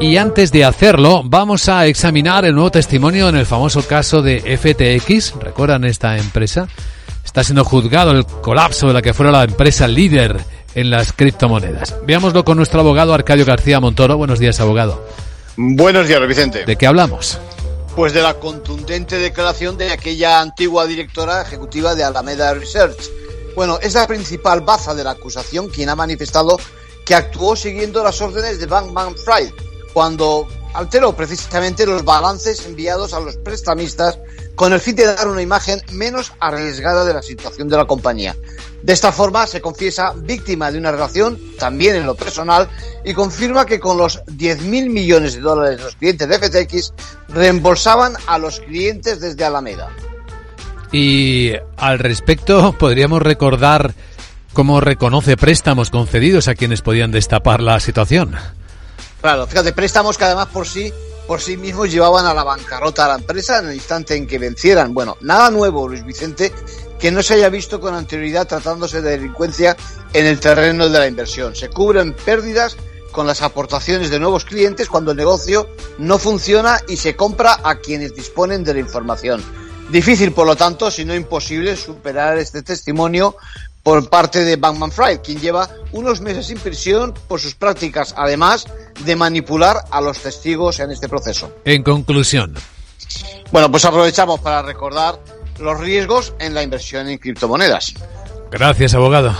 Y antes de hacerlo, vamos a examinar el nuevo testimonio en el famoso caso de FTX. ¿Recuerdan esta empresa? Está siendo juzgado el colapso de la que fuera la empresa líder en las criptomonedas. Veámoslo con nuestro abogado Arcadio García Montoro. Buenos días, abogado. Buenos días, Vicente. ¿De qué hablamos? Pues de la contundente declaración de aquella antigua directora ejecutiva de Alameda Research. Bueno, es la principal baza de la acusación quien ha manifestado que actuó siguiendo las órdenes de Bankman Fried cuando alteró precisamente los balances enviados a los prestamistas con el fin de dar una imagen menos arriesgada de la situación de la compañía. De esta forma se confiesa víctima de una relación, también en lo personal, y confirma que con los 10.000 millones de dólares los clientes de FTX reembolsaban a los clientes desde Alameda. Y al respecto, podríamos recordar cómo reconoce préstamos concedidos a quienes podían destapar la situación. Claro, fíjate, préstamos que además por sí, por sí mismos llevaban a la bancarrota a la empresa en el instante en que vencieran. Bueno, nada nuevo, Luis Vicente, que no se haya visto con anterioridad tratándose de delincuencia en el terreno de la inversión. Se cubren pérdidas con las aportaciones de nuevos clientes cuando el negocio no funciona y se compra a quienes disponen de la información. Difícil, por lo tanto, si no imposible, superar este testimonio por parte de Bankman Fried, quien lleva unos meses en prisión por sus prácticas, además de manipular a los testigos en este proceso. En conclusión. Bueno, pues aprovechamos para recordar los riesgos en la inversión en criptomonedas. Gracias, abogado.